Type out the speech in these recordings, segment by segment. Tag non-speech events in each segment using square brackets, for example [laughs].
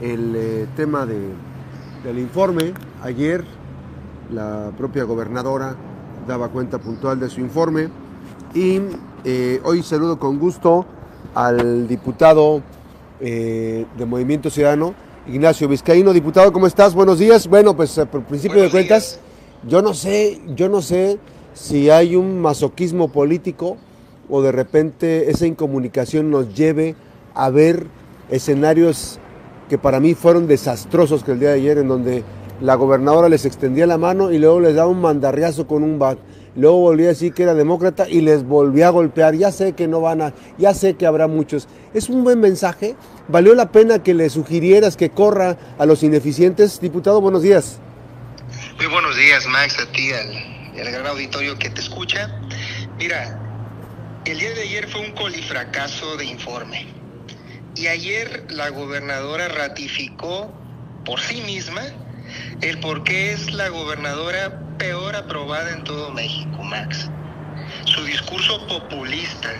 el eh, tema de, del informe. Ayer la propia gobernadora daba cuenta puntual de su informe y eh, hoy saludo con gusto al diputado eh, de Movimiento Ciudadano, Ignacio Vizcaíno. Diputado, ¿cómo estás? Buenos días. Bueno, pues por principio de cuentas, yo no sé, yo no sé si hay un masoquismo político o de repente esa incomunicación nos lleve a ver escenarios que para mí fueron desastrosos que el día de ayer, en donde la gobernadora les extendía la mano y luego les daba un mandarriazo con un bat. Luego volvía a decir que era demócrata y les volvía a golpear. Ya sé que no van a, ya sé que habrá muchos. Es un buen mensaje. Valió la pena que le sugirieras que corra a los ineficientes. Diputado, buenos días. Muy buenos días, Max, a ti al gran auditorio que te escucha. Mira, el día de ayer fue un colifracaso de informe. Y ayer la gobernadora ratificó por sí misma el por qué es la gobernadora peor aprobada en todo México, Max. Su discurso populista,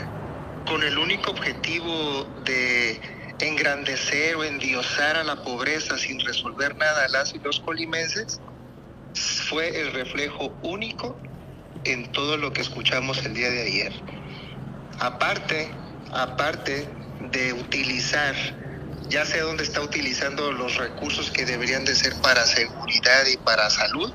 con el único objetivo de engrandecer o endiosar a la pobreza sin resolver nada a las y los colimenses, fue el reflejo único en todo lo que escuchamos el día de ayer. Aparte, aparte de utilizar, ya sé dónde está utilizando los recursos que deberían de ser para seguridad y para salud,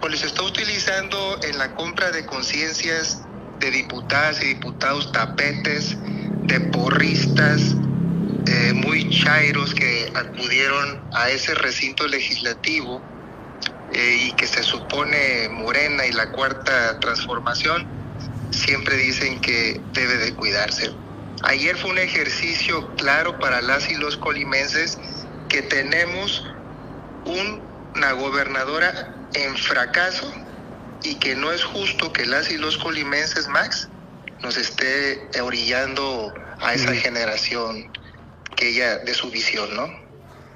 pues los está utilizando en la compra de conciencias de diputadas y diputados tapetes, de porristas, eh, muy chairos que acudieron a ese recinto legislativo eh, y que se supone Morena y la cuarta transformación siempre dicen que debe de cuidarse. Ayer fue un ejercicio claro para las y los colimenses que tenemos una gobernadora en fracaso y que no es justo que las y los colimenses, Max, nos esté orillando a esa generación que ella de su visión, ¿no?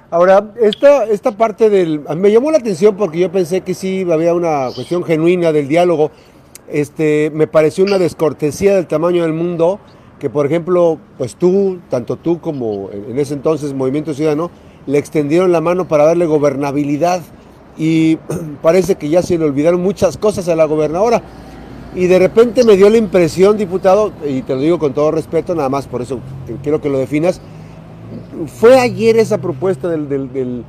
Ahora, esta, esta parte del... Me llamó la atención porque yo pensé que sí había una cuestión genuina del diálogo, este, me pareció una descortesía del tamaño del mundo que, por ejemplo, pues tú, tanto tú como en ese entonces Movimiento Ciudadano, le extendieron la mano para darle gobernabilidad y [clears throat] parece que ya se le olvidaron muchas cosas a la gobernadora. Y de repente me dio la impresión, diputado, y te lo digo con todo respeto, nada más por eso quiero que lo definas, fue ayer esa propuesta del,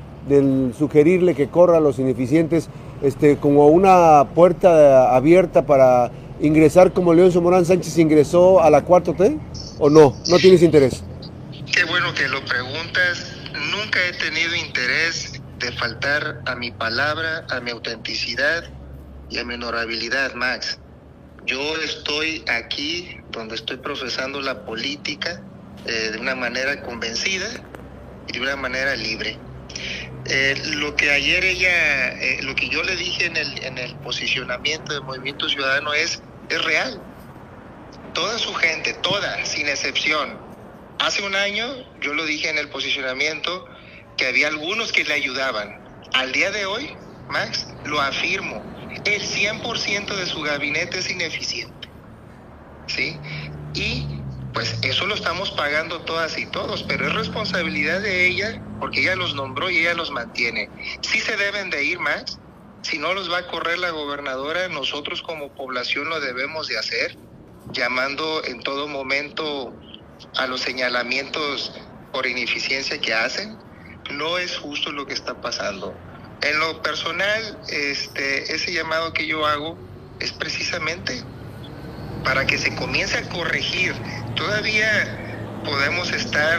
sugerirle que corra a los ineficientes este, como una puerta abierta para ingresar como León Morán Sánchez ingresó a la cuarta T? ¿O no? ¿No tienes interés? Qué bueno que lo preguntas. Nunca he tenido interés de faltar a mi palabra, a mi autenticidad y a mi honorabilidad, Max. Yo estoy aquí donde estoy profesando la política eh, de una manera convencida y de una manera libre. Eh, lo que ayer ella, eh, lo que yo le dije en el, en el posicionamiento del Movimiento Ciudadano es, es real. Toda su gente, toda, sin excepción. Hace un año yo lo dije en el posicionamiento que había algunos que le ayudaban. Al día de hoy, Max, lo afirmo, el 100% de su gabinete es ineficiente. ¿Sí? Y pues eso lo estamos pagando todas y todos, pero es responsabilidad de ella porque ella los nombró y ella los mantiene. Sí se deben de ir más, si no los va a correr la gobernadora, nosotros como población lo debemos de hacer, llamando en todo momento a los señalamientos por ineficiencia que hacen. No es justo lo que está pasando. En lo personal, este, ese llamado que yo hago es precisamente para que se comience a corregir. Todavía podemos estar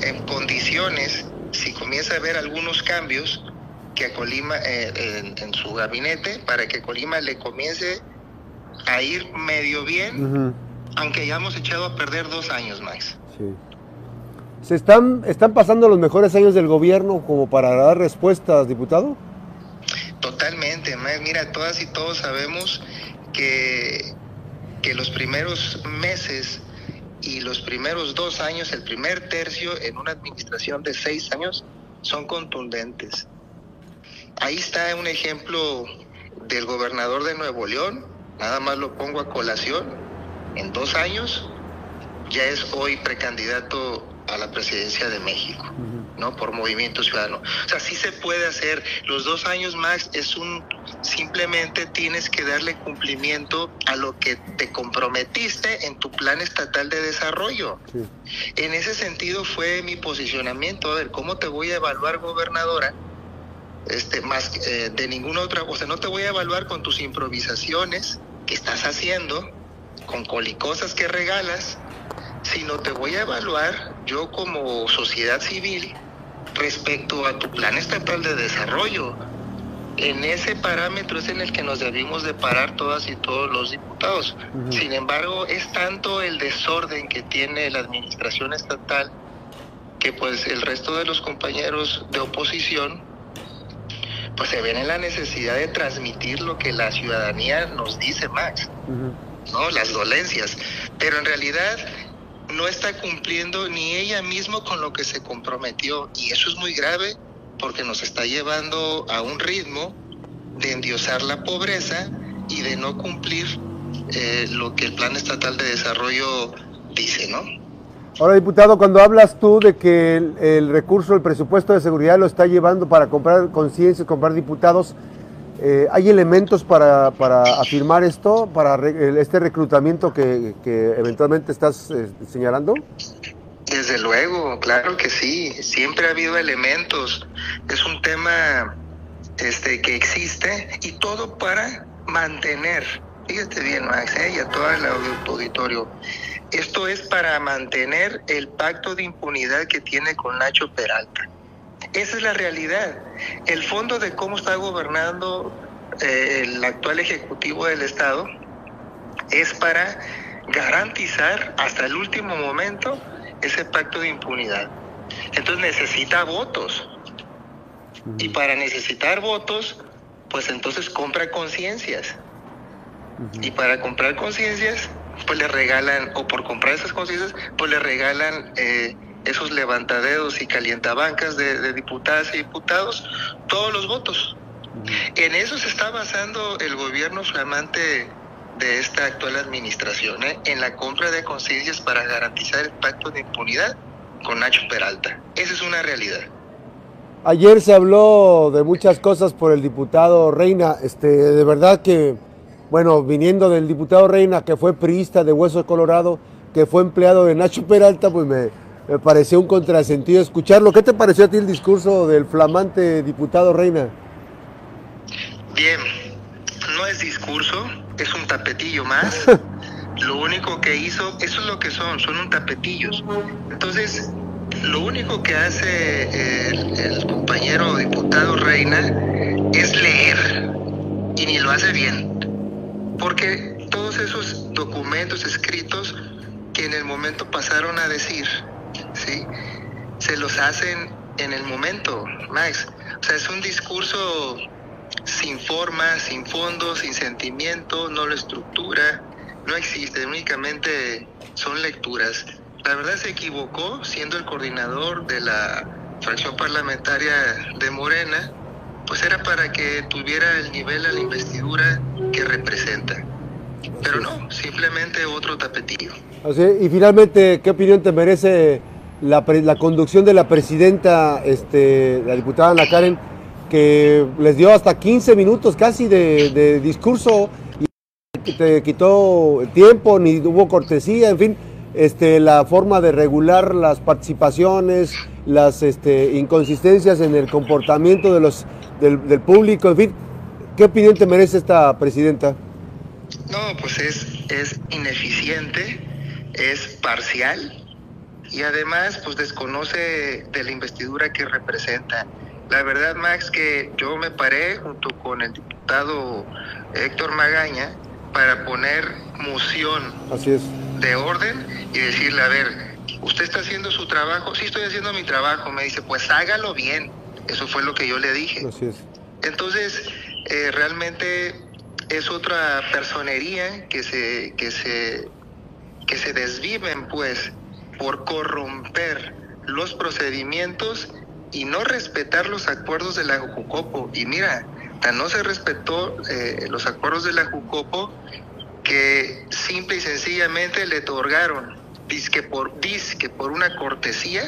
en condiciones si comienza a haber algunos cambios que a Colima eh, en, su gabinete para que Colima le comience a ir medio bien, aunque hayamos echado a perder dos años más. Sí. ¿Se están, están pasando los mejores años del gobierno como para dar respuestas, diputado? Totalmente, mira, todas y todos sabemos que, que los primeros meses y los primeros dos años, el primer tercio en una administración de seis años, son contundentes. Ahí está un ejemplo del gobernador de Nuevo León, nada más lo pongo a colación, en dos años ya es hoy precandidato a la presidencia de México. ¿no? Por Movimiento Ciudadano. O sea, sí se puede hacer. Los dos años más es un, simplemente tienes que darle cumplimiento a lo que te comprometiste en tu plan estatal de desarrollo. En ese sentido fue mi posicionamiento. A ver, ¿cómo te voy a evaluar, gobernadora? Este, más eh, de ninguna otra, o sea, no te voy a evaluar con tus improvisaciones que estás haciendo, con colicosas que regalas, sino te voy a evaluar yo como sociedad civil respecto a tu plan estatal de desarrollo. En ese parámetro es en el que nos debimos de parar todas y todos los diputados. Sin embargo, es tanto el desorden que tiene la administración estatal que pues el resto de los compañeros de oposición pues se ven en la necesidad de transmitir lo que la ciudadanía nos dice, Max, ¿no? Las dolencias. Pero en realidad no está cumpliendo ni ella misma con lo que se comprometió. Y eso es muy grave porque nos está llevando a un ritmo de endiosar la pobreza y de no cumplir eh, lo que el Plan Estatal de Desarrollo dice, ¿no? Ahora, diputado, cuando hablas tú de que el, recurso, el presupuesto de seguridad lo está llevando para comprar conciencia, comprar diputados, eh, ¿Hay elementos para, afirmar esto, para este reclutamiento que, eventualmente estás eh, señalando? Desde luego, claro que sí, siempre ha habido elementos. Es un tema este, que existe y todo para mantener, fíjate bien Max, ¿eh? y a todo el auditorio, esto es para mantener el pacto de impunidad que tiene con Nacho Peralta. Esa es la realidad. El fondo de cómo está gobernando eh, el actual Ejecutivo del Estado es para garantizar hasta el último momento ese pacto de impunidad. Entonces necesita votos. Y para necesitar votos, pues entonces compra conciencias. Y para comprar conciencias, pues le regalan, o por comprar esas conciencias, pues le regalan eh, esos levantadedos y calientabancas de, diputadas y diputados todos los votos. En eso se está basando el gobierno flamante de esta actual administración, ¿eh? en la compra de conciencias para garantizar el pacto de impunidad con Nacho Peralta. Esa es una realidad. Ayer se habló de muchas cosas por el diputado Reina. Este, de verdad que, bueno, viniendo del diputado Reina, que fue priista de Hueso Colorado, que fue empleado de Nacho Peralta, pues me, me pareció un contrasentido escucharlo. ¿Qué te pareció a ti el discurso del flamante diputado Reina? Bien, no es discurso, es un tapetillo más. [laughs] lo único que hizo, eso es lo que son, son un tapetillos. Entonces, lo único que hace el, el compañero diputado Reina es leer y ni lo hace bien. Porque todos esos documentos escritos que en el momento pasaron a decir ¿sí? Se los hacen en el momento, Max. O sea, es un discurso sin forma, sin fondo, sin sentimiento, no lo estructura, no existe, únicamente son lecturas. La verdad se equivocó siendo el coordinador de la fracción parlamentaria de Morena, pues era para que tuviera el nivel a la investidura que representa. Pero no, simplemente otro tapetillo. y finalmente, ¿qué opinión te merece la, la conducción de la presidenta, este, la diputada Ana Karen, que les dio hasta 15 minutos casi de, discurso y te quitó tiempo, ni hubo cortesía, en fin, este, la forma de regular las participaciones, las este, inconsistencias en el comportamiento de los, del, del, público, en fin. ¿Qué opinión te merece esta presidenta? No, pues es, es ineficiente, es parcial y además pues desconoce de la investidura que representa. La verdad, Max, que yo me paré junto con el diputado Héctor Magaña para poner moción Así es. de orden y decirle, a ver, usted está haciendo su trabajo, sí estoy haciendo mi trabajo, me dice, pues hágalo bien. Eso fue lo que yo le dije. Así es. Entonces, eh, realmente es otra personería que se, que se, que se desviven, pues, por corromper los procedimientos y no respetar los acuerdos de la Jucopo. Y mira, tan no se respetó eh, los acuerdos de la Jucopo que simple y sencillamente le otorgaron, disque por, disque por una cortesía,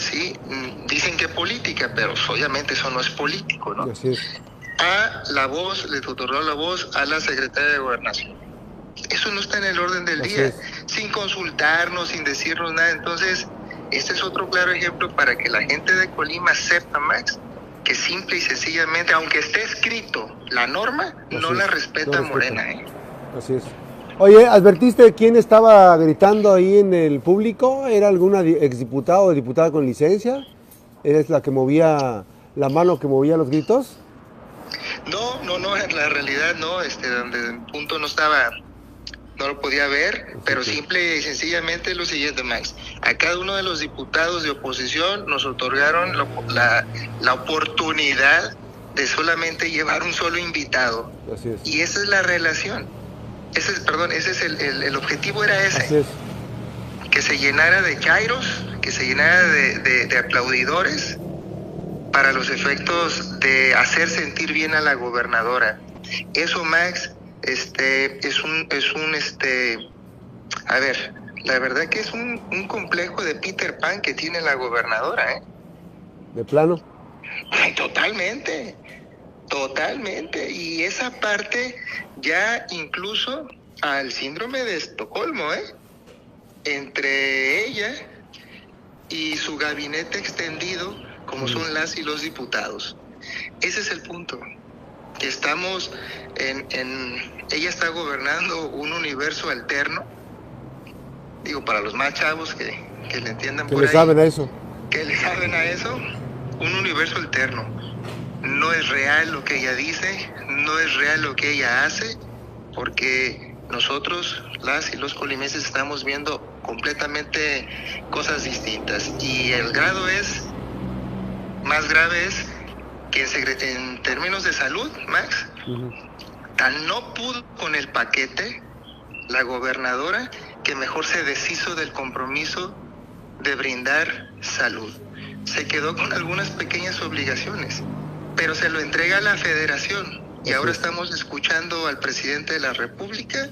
¿sí? Mm, dicen que política, pero obviamente eso no es político, ¿no? A la voz, le otorgó la voz a la secretaria de Gobernación. Eso no está en el orden del día, sin consultarnos, sin decirnos nada. Entonces, este es otro claro ejemplo para que la gente de Colima sepa, Max, que simple y sencillamente, aunque esté escrito la norma, no la respeta Morena. ¿eh? Así es. Oye, ¿advertiste quién estaba gritando ahí en el público? ¿Era alguna exdiputado o diputada con licencia? ¿Eres la que movía la mano que movía los gritos? No, no, no, en la realidad no, este, donde el punto no estaba, no lo podía ver, pero simple y sencillamente lo siguiente, Max. A cada uno de los diputados de oposición nos otorgaron la, la oportunidad de solamente llevar un solo invitado. Así es. Y esa es la relación ese es, perdón, ese es el, el, objetivo era ese. Que se llenara de Kairos, que se llenara de, de, aplaudidores para los efectos de hacer sentir bien a la gobernadora. Eso, Max, este, es un, es un, este, a ver, la verdad que es un, un complejo de Peter Pan que tiene la gobernadora, ¿eh? ¿De plano? Ay, totalmente. Totalmente. Y esa parte ya incluso al síndrome de Estocolmo, ¿eh? Entre ella y su gabinete extendido, como son las y los diputados. Ese es el punto. Que estamos en, en ella está gobernando un universo alterno. Digo, para los más chavos que, que le entiendan que le saben a eso. Que le saben a eso, un universo alterno no es real lo que ella dice, no es real lo que ella hace, porque nosotros, las y los colimenses, estamos viendo completamente cosas distintas. Y el grado es, más grave es que en términos de salud, Max, tan no pudo con el paquete la gobernadora que mejor se deshizo del compromiso de brindar salud. Se quedó con algunas pequeñas obligaciones pero se lo entrega a la federación. Y ahora estamos escuchando al presidente de la República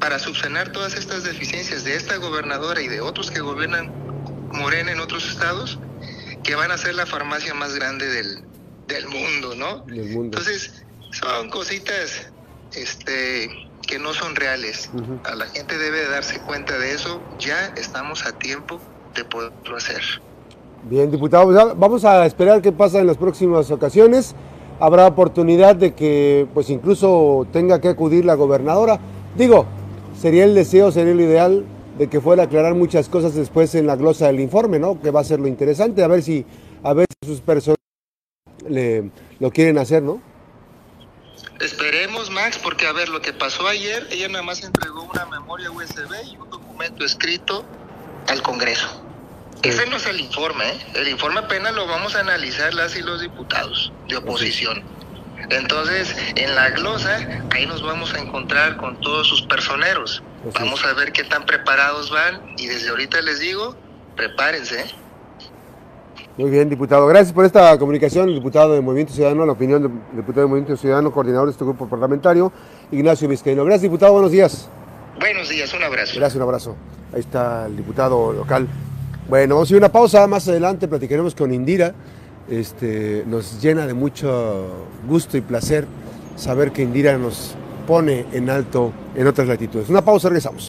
para subsanar todas estas deficiencias de esta gobernadora y de otros que gobiernan Morena en otros estados, que van a ser la farmacia más grande del, del mundo, ¿no? Entonces, son cositas este, que no son reales. A la gente debe darse cuenta de eso. Ya estamos a tiempo de poderlo hacer. Bien, diputado, pues, vamos a esperar qué pasa en las próximas ocasiones. Habrá oportunidad de que, pues incluso tenga que acudir la gobernadora. Digo, sería el deseo, sería lo ideal de que fuera a aclarar muchas cosas después en la glosa del informe, ¿no? Que va a ser lo interesante, a ver si, a ver sus personas le, lo quieren hacer, ¿no? Esperemos, Max, porque a ver, lo que pasó ayer, ella nada más entregó una memoria USB y un documento escrito al Congreso. Ese no es el informe, ¿eh? el informe apenas lo vamos a analizar las y los diputados de oposición. Entonces, en la glosa, ahí nos vamos a encontrar con todos sus personeros. Vamos a ver qué tan preparados van y desde ahorita les digo, prepárense. ¿eh? Muy bien, diputado. Gracias por esta comunicación, diputado de Movimiento Ciudadano, la opinión del diputado de Movimiento Ciudadano, coordinador de este grupo parlamentario, Ignacio Vizcaíno. Gracias, diputado. Buenos días. Buenos días, un abrazo. Gracias, un abrazo. Ahí está el diputado local. Bueno, vamos a ir a una pausa, más adelante platicaremos con Indira. Este, nos llena de mucho gusto y placer saber que Indira nos pone en alto en otras latitudes. Una pausa, regresamos.